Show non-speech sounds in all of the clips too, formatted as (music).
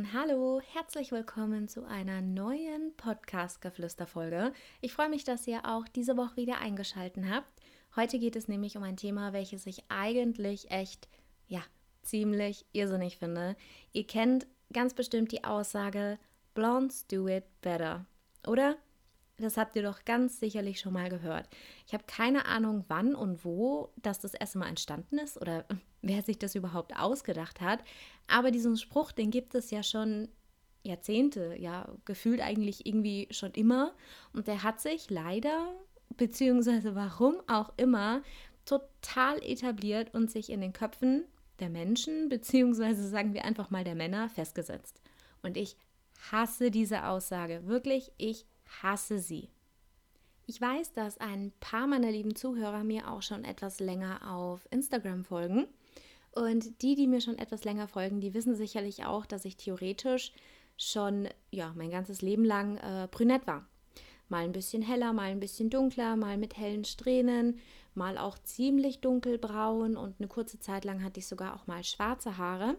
und hallo, herzlich willkommen zu einer neuen Podcast-Geflüster-Folge. Ich freue mich, dass ihr auch diese Woche wieder eingeschaltet habt. Heute geht es nämlich um ein Thema, welches ich eigentlich echt, ja, ziemlich irrsinnig finde. Ihr kennt ganz bestimmt die Aussage, Blondes do it better, oder? Das habt ihr doch ganz sicherlich schon mal gehört. Ich habe keine Ahnung, wann und wo das das erste Mal entstanden ist oder (laughs) wer sich das überhaupt ausgedacht hat. Aber diesen Spruch, den gibt es ja schon Jahrzehnte, ja, gefühlt eigentlich irgendwie schon immer. Und der hat sich leider, beziehungsweise warum auch immer, total etabliert und sich in den Köpfen der Menschen, beziehungsweise sagen wir einfach mal der Männer, festgesetzt. Und ich hasse diese Aussage. Wirklich, ich hasse sie. Ich weiß, dass ein paar meiner lieben Zuhörer mir auch schon etwas länger auf Instagram folgen. Und die, die mir schon etwas länger folgen, die wissen sicherlich auch, dass ich theoretisch schon ja, mein ganzes Leben lang äh, brünett war. Mal ein bisschen heller, mal ein bisschen dunkler, mal mit hellen Strähnen, mal auch ziemlich dunkelbraun und eine kurze Zeit lang hatte ich sogar auch mal schwarze Haare.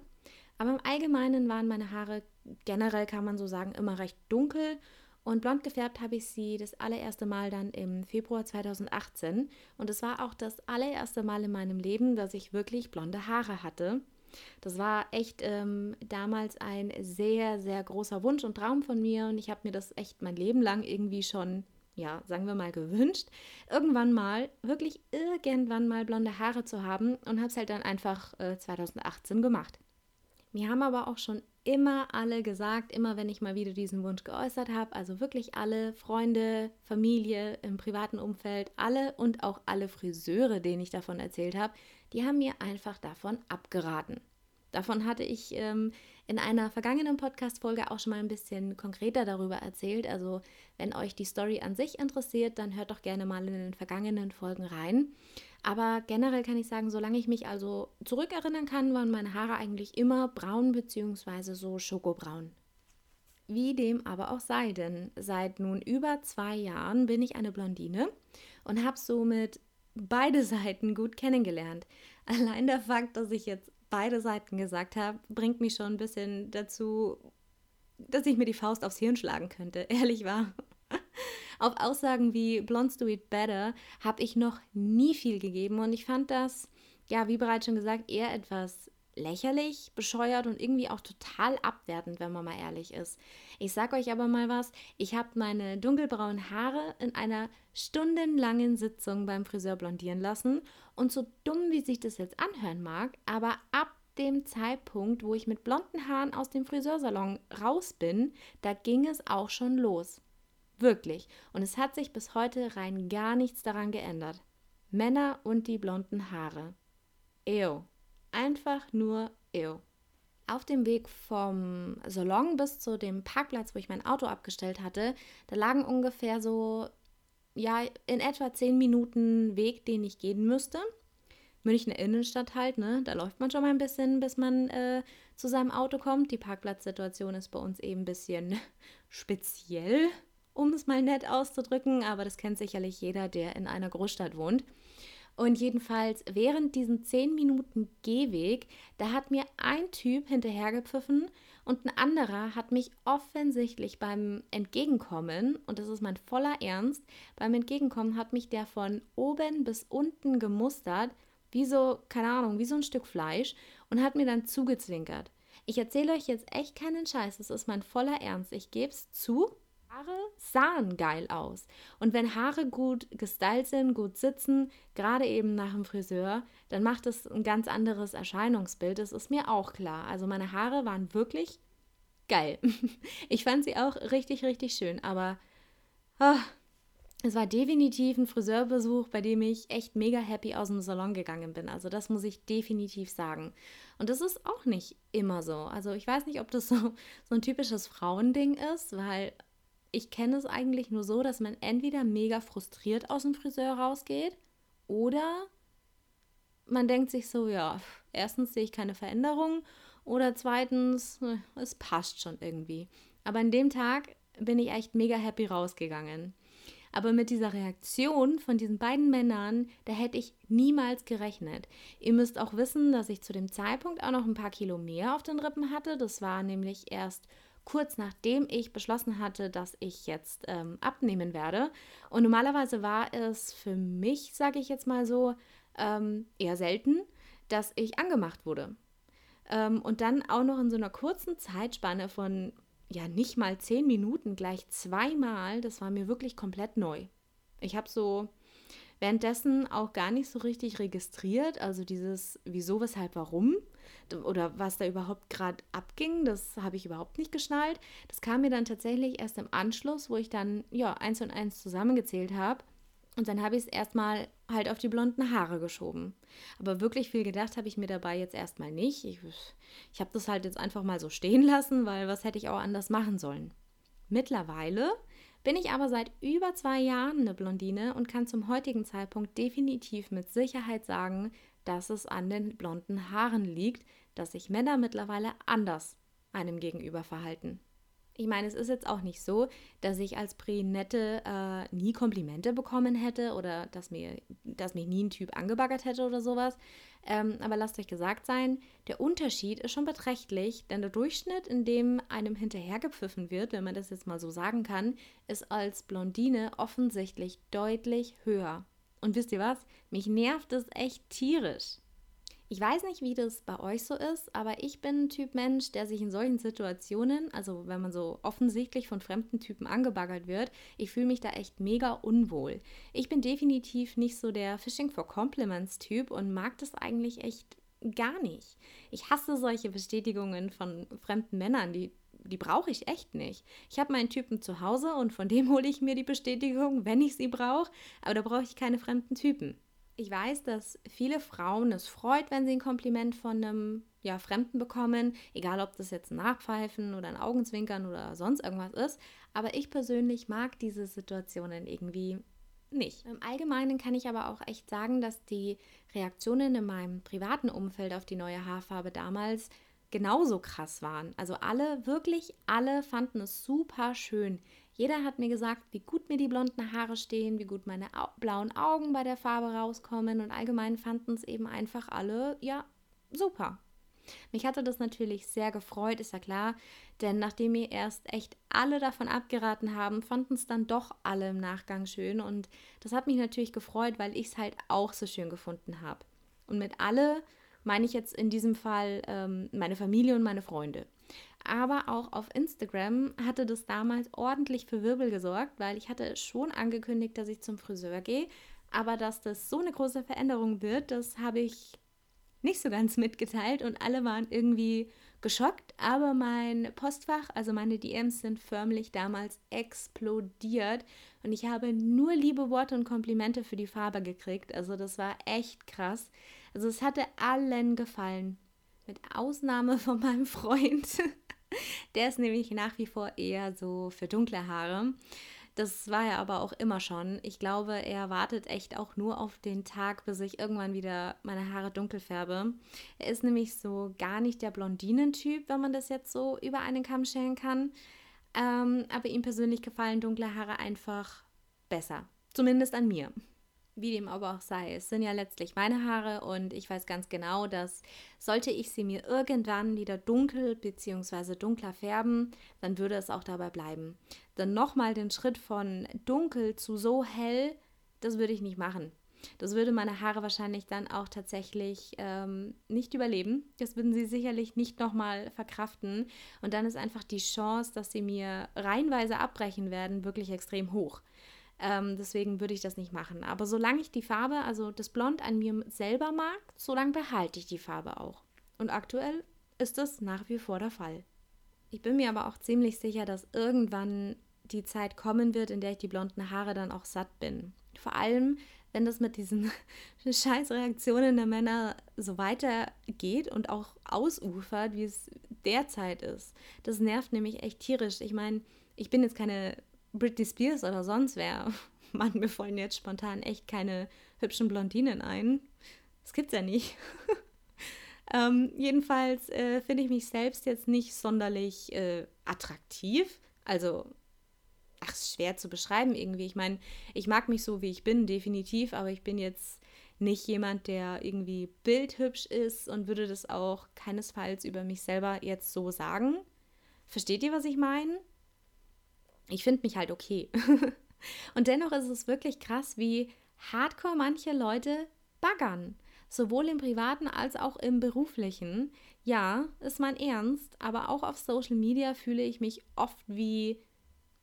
Aber im Allgemeinen waren meine Haare generell, kann man so sagen, immer recht dunkel und blond gefärbt habe ich sie das allererste Mal dann im Februar 2018. Und es war auch das allererste Mal in meinem Leben, dass ich wirklich blonde Haare hatte. Das war echt ähm, damals ein sehr, sehr großer Wunsch und Traum von mir. Und ich habe mir das echt mein Leben lang irgendwie schon, ja, sagen wir mal, gewünscht. Irgendwann mal, wirklich irgendwann mal blonde Haare zu haben. Und habe es halt dann einfach äh, 2018 gemacht. Mir haben aber auch schon immer alle gesagt, immer wenn ich mal wieder diesen Wunsch geäußert habe, also wirklich alle Freunde, Familie im privaten Umfeld, alle und auch alle Friseure, denen ich davon erzählt habe, die haben mir einfach davon abgeraten. Davon hatte ich ähm, in einer vergangenen Podcast-Folge auch schon mal ein bisschen konkreter darüber erzählt. Also, wenn euch die Story an sich interessiert, dann hört doch gerne mal in den vergangenen Folgen rein. Aber generell kann ich sagen, solange ich mich also zurückerinnern kann, waren meine Haare eigentlich immer braun bzw. so schokobraun. Wie dem aber auch sei, denn seit nun über zwei Jahren bin ich eine Blondine und habe somit beide (laughs) Seiten gut kennengelernt. Allein der Fakt, dass ich jetzt beide Seiten gesagt habe, bringt mich schon ein bisschen dazu, dass ich mir die Faust aufs Hirn schlagen könnte. (laughs) Ehrlich wahr. Auf Aussagen wie Blondes do it better habe ich noch nie viel gegeben und ich fand das, ja, wie bereits schon gesagt, eher etwas lächerlich, bescheuert und irgendwie auch total abwertend, wenn man mal ehrlich ist. Ich sag euch aber mal was, ich habe meine dunkelbraunen Haare in einer stundenlangen Sitzung beim Friseur blondieren lassen und so dumm wie sich das jetzt anhören mag, aber ab dem Zeitpunkt, wo ich mit blonden Haaren aus dem Friseursalon raus bin, da ging es auch schon los. Wirklich. Und es hat sich bis heute rein gar nichts daran geändert. Männer und die blonden Haare. Ew. Einfach nur ew. Auf dem Weg vom Salon bis zu dem Parkplatz, wo ich mein Auto abgestellt hatte, da lagen ungefähr so, ja, in etwa zehn Minuten Weg, den ich gehen müsste. Münchner Innenstadt halt, ne? Da läuft man schon mal ein bisschen, bis man äh, zu seinem Auto kommt. Die Parkplatzsituation ist bei uns eben ein bisschen (laughs) speziell um es mal nett auszudrücken, aber das kennt sicherlich jeder, der in einer Großstadt wohnt. Und jedenfalls während diesen 10 Minuten Gehweg, da hat mir ein Typ hinterhergepfiffen und ein anderer hat mich offensichtlich beim Entgegenkommen, und das ist mein voller Ernst, beim Entgegenkommen hat mich der von oben bis unten gemustert, wie so, keine Ahnung, wie so ein Stück Fleisch und hat mir dann zugezwinkert. Ich erzähle euch jetzt echt keinen Scheiß, das ist mein voller Ernst. Ich gebe es zu, Haare sahen geil aus. Und wenn Haare gut gestylt sind, gut sitzen, gerade eben nach dem Friseur, dann macht es ein ganz anderes Erscheinungsbild. Das ist mir auch klar. Also meine Haare waren wirklich geil. (laughs) Ich fand sie auch richtig, richtig schön. Aber oh, es war definitiv ein Friseurbesuch, bei dem ich echt mega happy aus dem Salon gegangen bin. Also das muss ich definitiv sagen. Und das ist auch nicht immer so. Also ich weiß nicht, ob das so, so ein typisches Frauending ist, weil ich kenne es eigentlich nur so, dass man entweder mega frustriert aus dem Friseur rausgeht oder man denkt sich so, ja, erstens sehe ich keine Veränderung oder zweitens, äh, es passt schon irgendwie. Aber an dem Tag bin ich echt mega happy rausgegangen. Aber mit dieser Reaktion von diesen beiden Männern, da hätte ich niemals gerechnet. Ihr müsst auch wissen, dass ich zu dem Zeitpunkt auch noch ein paar Kilo mehr auf den Rippen hatte. Das war nämlich erst kurz nachdem ich beschlossen hatte, dass ich jetzt ähm, abnehmen werde. Und normalerweise war es für mich, sage ich jetzt mal so, ähm, eher selten, dass ich angemacht wurde. Ähm, und dann auch noch in so einer kurzen Zeitspanne von ja nicht mal zehn Minuten gleich zweimal, das war mir wirklich komplett neu. Ich habe so währenddessen auch gar nicht so richtig registriert, also dieses wieso, weshalb, warum oder was da überhaupt gerade abging, das habe ich überhaupt nicht geschnallt. Das kam mir dann tatsächlich erst im Anschluss, wo ich dann ja eins und eins zusammengezählt habe. Und dann habe ich es erstmal halt auf die blonden Haare geschoben. Aber wirklich viel gedacht habe ich mir dabei jetzt erstmal nicht. Ich, ich habe das halt jetzt einfach mal so stehen lassen, weil was hätte ich auch anders machen sollen. Mittlerweile bin ich aber seit über zwei Jahren eine Blondine und kann zum heutigen Zeitpunkt definitiv mit Sicherheit sagen, dass es an den blonden Haaren liegt, dass sich Männer mittlerweile anders einem gegenüber verhalten. Ich meine, es ist jetzt auch nicht so, dass ich als Brünette äh, nie Komplimente bekommen hätte oder dass, mir, dass mich nie ein Typ angebaggert hätte oder sowas. Ähm, aber lasst euch gesagt sein, der Unterschied ist schon beträchtlich, denn der Durchschnitt, in dem einem hinterhergepfiffen wird, wenn man das jetzt mal so sagen kann, ist als Blondine offensichtlich deutlich höher. Und wisst ihr was? Mich nervt es echt tierisch. Ich weiß nicht, wie das bei euch so ist, aber ich bin ein Typ Mensch, der sich in solchen Situationen, also wenn man so offensichtlich von fremden Typen angebaggert wird, ich fühle mich da echt mega unwohl. Ich bin definitiv nicht so der Fishing for Compliments Typ und mag das eigentlich echt gar nicht. Ich hasse solche Bestätigungen von fremden Männern, die die brauche ich echt nicht. Ich habe meinen Typen zu Hause und von dem hole ich mir die Bestätigung, wenn ich sie brauche, aber da brauche ich keine fremden Typen. Ich weiß, dass viele Frauen es freut, wenn sie ein Kompliment von einem ja, Fremden bekommen, egal ob das jetzt ein Nachpfeifen oder ein Augenzwinkern oder sonst irgendwas ist. Aber ich persönlich mag diese Situationen irgendwie nicht. Im Allgemeinen kann ich aber auch echt sagen, dass die Reaktionen in meinem privaten Umfeld auf die neue Haarfarbe damals genauso krass waren. Also alle, wirklich alle fanden es super schön. Jeder hat mir gesagt, wie gut mir die blonden Haare stehen, wie gut meine blauen Augen bei der Farbe rauskommen und allgemein fanden es eben einfach alle, ja, super. Mich hatte das natürlich sehr gefreut, ist ja klar, denn nachdem mir erst echt alle davon abgeraten haben, fanden es dann doch alle im Nachgang schön und das hat mich natürlich gefreut, weil ich es halt auch so schön gefunden habe. Und mit alle meine ich jetzt in diesem Fall ähm, meine Familie und meine Freunde. Aber auch auf Instagram hatte das damals ordentlich für Wirbel gesorgt, weil ich hatte schon angekündigt, dass ich zum Friseur gehe. Aber dass das so eine große Veränderung wird, das habe ich nicht so ganz (laughs) mitgeteilt und alle waren irgendwie geschockt. Aber mein Postfach, also meine DMs sind förmlich damals explodiert und ich habe nur liebe Worte und Komplimente für die Farbe gekriegt. Also das war echt krass. Also es hatte allen gefallen. Mit Ausnahme von meinem Freund. Der ist nämlich nach wie vor eher so für dunkle Haare. Das war er aber auch immer schon. Ich glaube, er wartet echt auch nur auf den Tag, bis ich irgendwann wieder meine Haare dunkel färbe. Er ist nämlich so gar nicht der Blondinentyp, wenn man das jetzt so über einen Kamm scheren kann. Ähm, aber ihm persönlich gefallen dunkle Haare einfach besser. Zumindest an mir. Wie dem aber auch sei, es sind ja letztlich meine Haare und ich weiß ganz genau, dass sollte ich sie mir irgendwann wieder dunkel bzw. dunkler färben, dann würde es auch dabei bleiben. Dann nochmal den Schritt von dunkel zu so hell, das würde ich nicht machen. Das würde meine Haare wahrscheinlich dann auch tatsächlich ähm, nicht überleben. Das würden sie sicherlich nicht nochmal verkraften. Und dann ist einfach die Chance, dass sie mir reihenweise abbrechen werden, wirklich extrem hoch. Ähm, deswegen würde ich das nicht machen. Aber solange ich die Farbe, also das Blond an mir selber mag, solange behalte ich die Farbe auch. Und aktuell ist das nach wie vor der Fall. Ich bin mir aber auch ziemlich sicher, dass irgendwann die Zeit kommen wird, in der ich die blonden Haare dann auch satt bin. Vor allem, wenn das mit diesen (laughs) Scheißreaktionen der Männer so weitergeht und auch ausufert, wie es derzeit ist. Das nervt nämlich echt tierisch. Ich meine, ich bin jetzt keine Britney Spears oder sonst wer. (laughs) Mann, mir fallen jetzt spontan echt keine hübschen Blondinen ein. Das gibt's ja nicht. (laughs) ähm, jedenfalls äh, finde ich mich selbst jetzt nicht sonderlich äh, attraktiv. Also ach, schwer zu beschreiben irgendwie. Ich meine, ich mag mich so, wie ich bin, definitiv, aber ich bin jetzt nicht jemand, der irgendwie bildhübsch ist und würde das auch keinesfalls über mich selber jetzt so sagen. Versteht ihr, was ich meine? Ich finde mich halt okay. (laughs) und dennoch ist es wirklich krass, wie hardcore manche Leute baggern. Sowohl im privaten als auch im beruflichen. Ja, ist mein Ernst, aber auch auf Social Media fühle ich mich oft wie,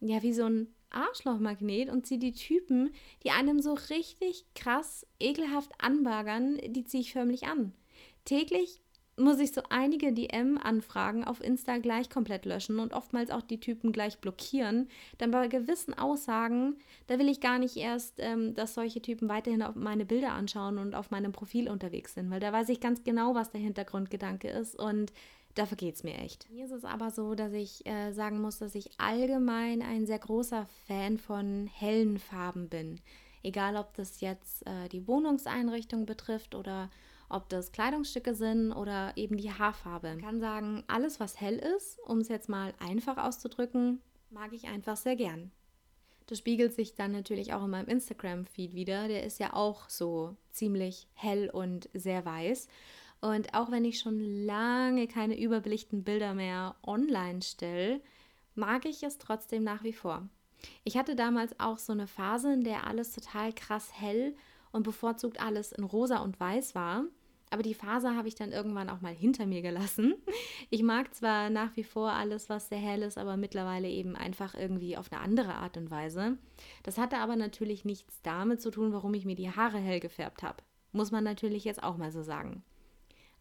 ja, wie so ein Arschlochmagnet und ziehe die Typen, die einem so richtig krass ekelhaft anbagern, die ziehe ich förmlich an. Täglich muss ich so einige DM-Anfragen auf Insta gleich komplett löschen und oftmals auch die Typen gleich blockieren. Dann bei gewissen Aussagen, da will ich gar nicht erst, ähm, dass solche Typen weiterhin auf meine Bilder anschauen und auf meinem Profil unterwegs sind, weil da weiß ich ganz genau, was der Hintergrundgedanke ist und dafür geht es mir echt. Hier ist es aber so, dass ich äh, sagen muss, dass ich allgemein ein sehr großer Fan von hellen Farben bin. Egal, ob das jetzt äh, die Wohnungseinrichtung betrifft oder ob das Kleidungsstücke sind oder eben die Haarfarbe. Ich kann sagen, alles, was hell ist, um es jetzt mal einfach auszudrücken, mag ich einfach sehr gern. Das spiegelt sich dann natürlich auch in meinem Instagram-Feed wieder. Der ist ja auch so ziemlich hell und sehr weiß. Und auch wenn ich schon lange keine überbelichten Bilder mehr online stelle, mag ich es trotzdem nach wie vor. Ich hatte damals auch so eine Phase, in der alles total krass hell und bevorzugt alles in rosa und weiß war. Aber die Phase habe ich dann irgendwann auch mal hinter mir gelassen. Ich mag zwar nach wie vor alles, was sehr hell ist, aber mittlerweile eben einfach irgendwie auf eine andere Art und Weise. Das hatte aber natürlich nichts damit zu tun, warum ich mir die Haare hell gefärbt habe. Muss man natürlich jetzt auch mal so sagen.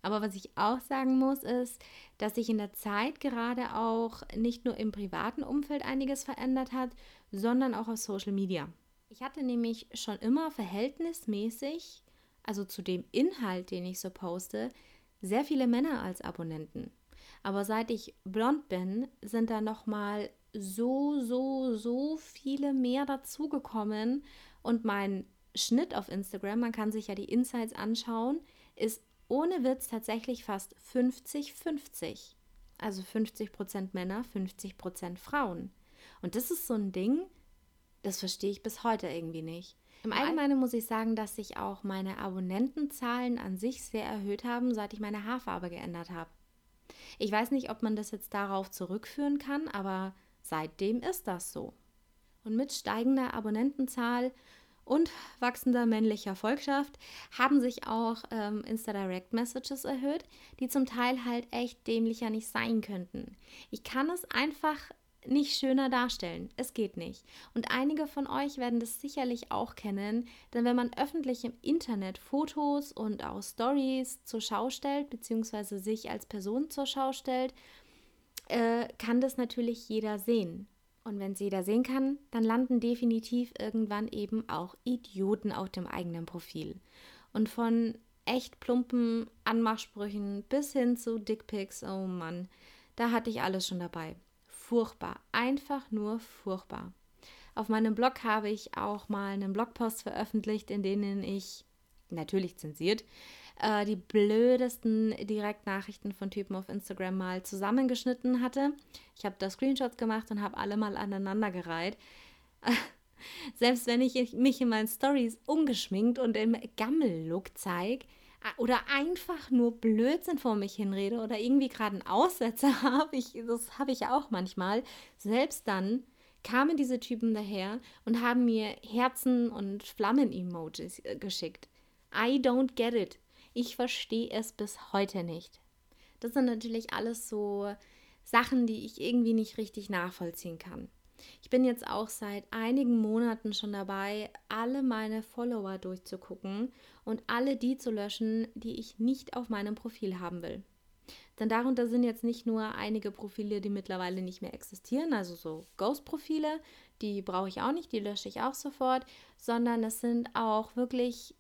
Aber was ich auch sagen muss, ist, dass sich in der Zeit gerade auch nicht nur im privaten Umfeld einiges verändert hat, sondern auch auf Social Media. Ich hatte nämlich schon immer verhältnismäßig also zu dem Inhalt, den ich so poste, sehr viele Männer als Abonnenten. Aber seit ich blond bin, sind da noch mal so so so viele mehr dazugekommen und mein Schnitt auf Instagram, man kann sich ja die Insights anschauen, ist ohne Witz tatsächlich fast 50-50. Also 50% Männer, 50% Frauen. Und das ist so ein Ding, das verstehe ich bis heute irgendwie nicht. Im Allgemeinen muss ich sagen, dass sich auch meine Abonnentenzahlen an sich sehr erhöht haben, seit ich meine Haarfarbe geändert habe. Ich weiß nicht, ob man das jetzt darauf zurückführen kann, aber seitdem ist das so. Und mit steigender Abonnentenzahl und wachsender männlicher Volkschaft haben sich auch ähm, Insta-Direct Messages erhöht, die zum Teil halt echt dämlicher nicht sein könnten. Ich kann es einfach nicht schöner darstellen. Es geht nicht. Und einige von euch werden das sicherlich auch kennen, denn wenn man öffentlich im Internet Fotos und auch Stories zur Schau stellt, beziehungsweise sich als Person zur Schau stellt, äh, kann das natürlich jeder sehen. Und wenn es jeder sehen kann, dann landen definitiv irgendwann eben auch Idioten auf dem eigenen Profil. Und von echt plumpen Anmachsprüchen bis hin zu Dickpics, oh Mann, da hatte ich alles schon dabei furchtbar, einfach nur furchtbar. Auf meinem Blog habe ich auch mal einen Blogpost veröffentlicht, in denen ich, natürlich zensiert, äh, die blödesten Direktnachrichten von Typen auf Instagram mal zusammengeschnitten hatte. Ich habe da Screenshots gemacht und habe alle mal aneinandergereiht. (laughs) Selbst wenn ich mich in meinen Stories ungeschminkt und im Gammel-Look zeige, oder einfach nur Blödsinn vor mich hinrede oder irgendwie gerade einen Aussetzer (laughs) habe, ich, das habe ich auch manchmal, selbst dann kamen diese Typen daher und haben mir Herzen und Flammen-Emojis äh, geschickt. I don't get it. Ich verstehe es bis heute nicht. Das sind natürlich alles so Sachen, die ich irgendwie nicht richtig nachvollziehen kann. Ich bin jetzt auch seit einigen Monaten schon dabei, alle meine Follower durchzugucken und alle die zu löschen, die ich nicht auf meinem Profil haben will. Denn darunter sind jetzt nicht nur einige Profile, die mittlerweile nicht mehr existieren, also so Ghost-Profile, die brauche ich auch nicht, die lösche ich auch sofort, sondern es sind auch wirklich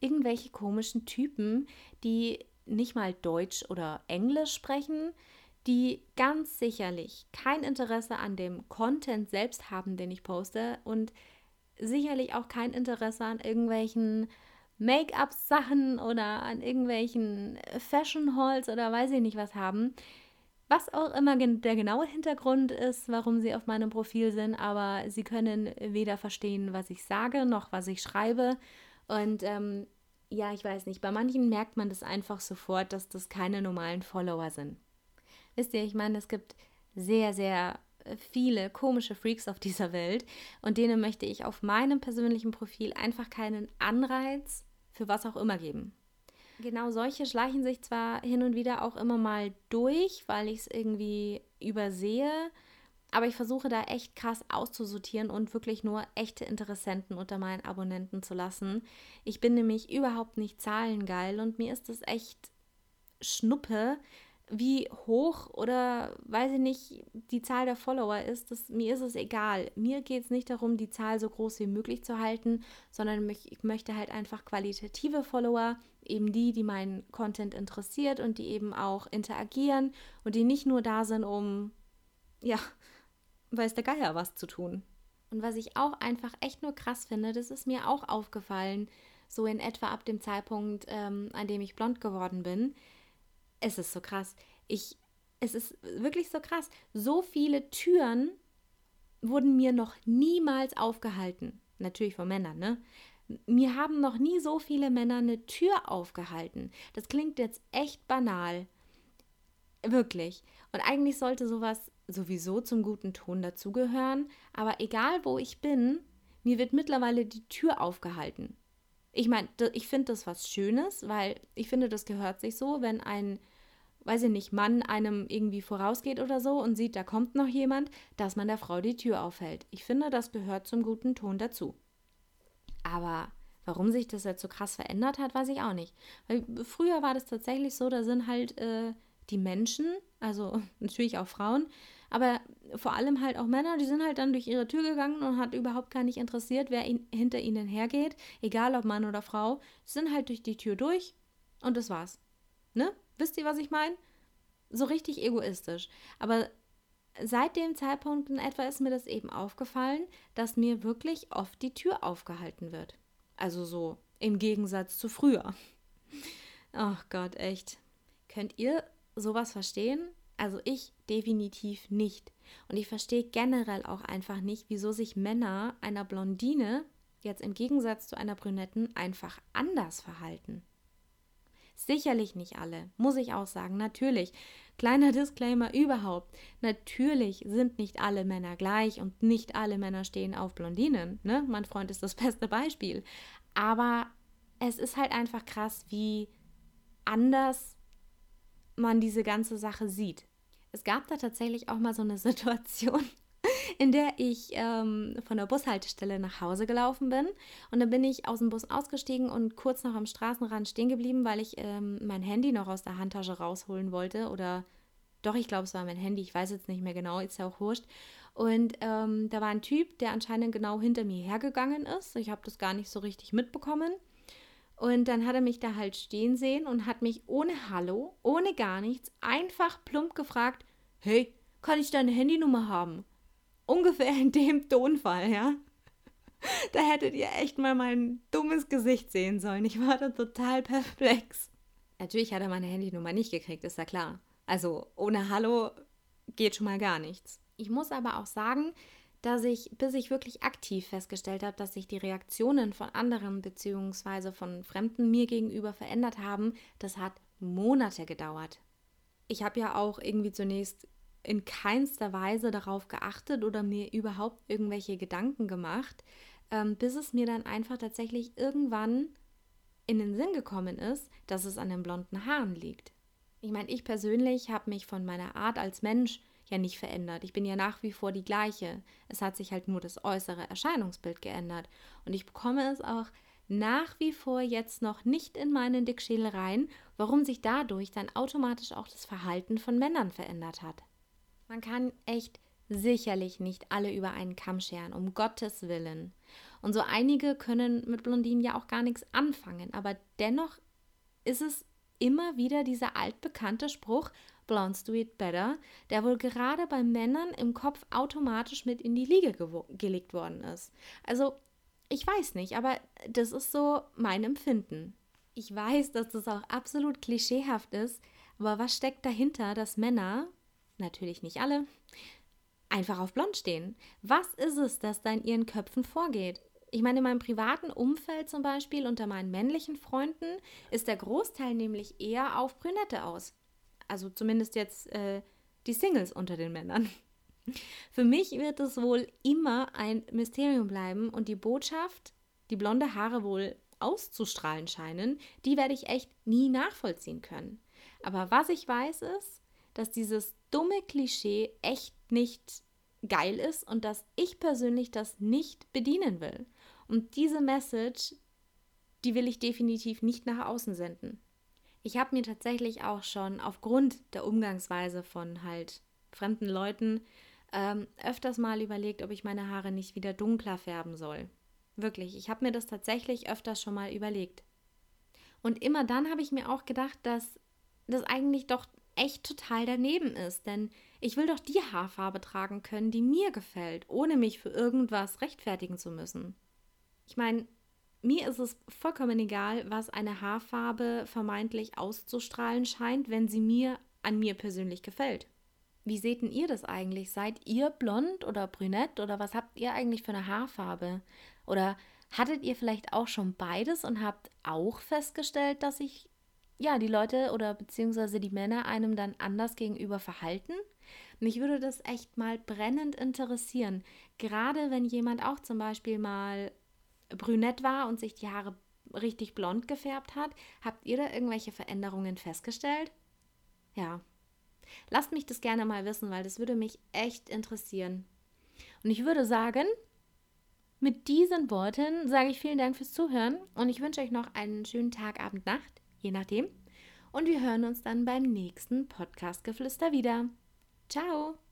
irgendwelche komischen Typen, die nicht mal Deutsch oder Englisch sprechen, die ganz sicherlich kein Interesse an dem Content selbst haben, den ich poste und sicherlich auch kein Interesse an irgendwelchen Make-up-Sachen oder an irgendwelchen Fashion-Halls oder weiß ich nicht was haben. was auch immer der genaue Hintergrund ist, warum sie auf meinem Profil sind, aber sie können weder verstehen, was ich sage, noch was ich schreibe. Und ähm, ja, ich weiß nicht, bei manchen merkt man das einfach sofort, dass das keine normalen Follower sind. Wisst ihr, ich meine, es gibt sehr, sehr viele komische Freaks auf dieser Welt und denen möchte ich auf meinem persönlichen Profil einfach keinen Anreiz für was auch immer geben. Genau solche schleichen sich zwar hin und wieder auch immer mal durch, weil ich es irgendwie übersehe, aber ich versuche da echt krass auszusortieren und wirklich nur echte Interessenten unter meinen Abonnenten zu lassen. Ich bin nämlich überhaupt nicht zahlengeil und mir ist es echt Schnuppe, wie hoch oder weiß ich nicht die Zahl der Follower ist, das, mir ist es egal. Mir geht es nicht darum, die Zahl so groß wie möglich zu halten, sondern ich möchte halt einfach qualitative Follower, eben die, die meinen Content interessiert und die eben auch interagieren und die nicht nur da sind, um, ja, weiß der Geier was zu tun. Und was ich auch einfach echt nur krass finde, das ist mir auch aufgefallen, so in etwa ab dem Zeitpunkt, ähm, an dem ich blond geworden bin, es ist so krass. Ich, es ist wirklich so krass. So viele Türen wurden mir noch niemals aufgehalten. Natürlich von Männern, ne? Mir haben noch nie so viele Männer eine Tür aufgehalten. Das klingt jetzt echt banal. Wirklich. Und eigentlich sollte sowas sowieso zum guten Ton dazugehören. Aber egal wo ich bin, mir wird mittlerweile die Tür aufgehalten. Ich meine, ich finde das was Schönes, weil ich finde, das gehört sich so, wenn ein weiß ich nicht, Mann einem irgendwie vorausgeht oder so und sieht, da kommt noch jemand, dass man der Frau die Tür aufhält. Ich finde, das gehört zum guten Ton dazu. Aber warum sich das jetzt so krass verändert hat, weiß ich auch nicht. Weil früher war das tatsächlich so, da sind halt äh, die Menschen, also (laughs) natürlich auch Frauen, aber vor allem halt auch Männer, die sind halt dann durch ihre Tür gegangen und hat überhaupt gar nicht interessiert, wer ihn, hinter ihnen hergeht, egal ob Mann oder Frau, sind halt durch die Tür durch und das war's. Ne? Wisst ihr, was ich meine? So richtig egoistisch. Aber seit dem Zeitpunkt in etwa ist mir das eben aufgefallen, dass mir wirklich oft die Tür aufgehalten wird. Also so im Gegensatz zu früher. Ach Gott, echt. Könnt ihr sowas verstehen? Also ich definitiv nicht. Und ich verstehe generell auch einfach nicht, wieso sich Männer einer Blondine jetzt im Gegensatz zu einer Brünetten einfach anders verhalten. Sicherlich nicht alle, muss ich auch sagen, natürlich. Kleiner (laughs) Disclaimer überhaupt. Natürlich sind nicht alle Männer gleich und nicht alle Männer stehen auf Blondinen. Ne? Mein Freund ist das (laughs) beste Beispiel. Aber es ist halt einfach krass, wie anders man diese ganze Sache sieht. Es gab da tatsächlich auch mal so eine (laughs) Situation, in der ich ähm, von der Bushaltestelle nach Hause gelaufen bin. Und dann bin ich aus dem Bus ausgestiegen und kurz noch am Straßenrand stehen geblieben, weil ich ähm, mein Handy noch aus der Handtasche rausholen wollte. Oder doch, ich glaube, es war mein Handy, ich weiß jetzt nicht mehr genau, ist ja auch wurscht. Und ähm, da war ein Typ, der anscheinend genau hinter mir hergegangen ist. Ich habe das gar nicht so richtig mitbekommen. Und dann hat er mich da halt stehen sehen und hat mich ohne Hallo, ohne gar nichts, einfach plump gefragt, hey, kann ich deine Handynummer haben? ungefähr in dem Tonfall, ja. (laughs) Da hättet ihr echt mal mein dummes Gesicht sehen sollen. Ich war da total perplex. Natürlich hat er meine Handynummer nicht gekriegt, ist ja klar. Also ohne Hallo geht schon mal gar nichts. Ich muss aber auch sagen, dass ich, bis ich wirklich aktiv festgestellt habe, dass sich die Reaktionen von anderen bzw. von Fremden mir gegenüber verändert haben, das hat Monate gedauert. Ich habe ja auch irgendwie zunächst in keinster Weise darauf geachtet oder mir überhaupt irgendwelche Gedanken gemacht, ähm, bis es mir dann einfach tatsächlich irgendwann in den Sinn gekommen ist, dass es an den blonden Haaren liegt. Ich meine, ich persönlich habe mich von meiner Art als Mensch ja nicht verändert. Ich bin ja nach wie vor die gleiche. Es hat sich halt nur das äußere Erscheinungsbild geändert. Und ich bekomme es auch nach wie vor jetzt noch nicht in meinen Dickschädel rein, warum sich dadurch dann automatisch auch das Verhalten von Männern verändert hat. Man kann echt sicherlich nicht alle über einen Kamm scheren, um Gottes Willen. Und so einige können mit Blondinen ja auch gar nichts anfangen, aber dennoch ist es immer wieder dieser altbekannte Spruch, Blondes do it better, der wohl gerade bei Männern im Kopf automatisch mit in die Liege gelegt worden ist. Also, ich weiß nicht, aber das ist so mein Empfinden. Ich weiß, dass das auch absolut klischeehaft ist, aber was steckt dahinter, dass Männer natürlich nicht alle, einfach auf blond stehen. Was ist es, das da in ihren Köpfen vorgeht? Ich meine, in meinem privaten Umfeld zum Beispiel, unter meinen männlichen Freunden, ist der Großteil nämlich eher auf Brünette aus. Also zumindest jetzt äh, die Singles unter den Männern. (laughs) Für mich wird es wohl immer ein Mysterium bleiben und die Botschaft, die blonde Haare wohl auszustrahlen scheinen, die werde ich echt nie nachvollziehen können. Aber was ich weiß ist, dass dieses dumme Klischee echt nicht geil ist und dass ich persönlich das nicht bedienen will. Und diese Message, die will ich definitiv nicht nach außen senden. Ich habe mir tatsächlich auch schon aufgrund der Umgangsweise von halt fremden Leuten ähm, öfters mal überlegt, ob ich meine Haare nicht wieder dunkler färben soll. Wirklich, ich habe mir das tatsächlich öfters schon mal überlegt. Und immer dann habe ich mir auch gedacht, dass das eigentlich doch echt total daneben ist, denn ich will doch die Haarfarbe tragen können, die mir gefällt, ohne mich für irgendwas rechtfertigen zu müssen. Ich meine, mir ist es vollkommen egal, was eine Haarfarbe vermeintlich auszustrahlen scheint, wenn sie mir an mir persönlich gefällt. Wie seht ihr das eigentlich? Seid ihr blond oder brünett oder was habt ihr eigentlich für eine Haarfarbe? Oder hattet ihr vielleicht auch schon beides und habt auch festgestellt, dass sich ja die Leute oder beziehungsweise die Männer einem dann anders gegenüber verhalten? Mich würde das echt mal brennend interessieren. Gerade wenn jemand auch zum Beispiel mal brünett war und sich die Haare richtig blond gefärbt hat, habt ihr da irgendwelche Veränderungen festgestellt? Ja, Lasst mich das gerne mal wissen, weil das würde mich echt interessieren. Und ich würde sagen, mit diesen Worten sage ich vielen Dank fürs Zuhören und ich wünsche euch noch einen schönen Tag, Abend, Nacht, je nachdem. Und wir hören uns dann beim nächsten Podcast-Geflüster wieder. Ciao!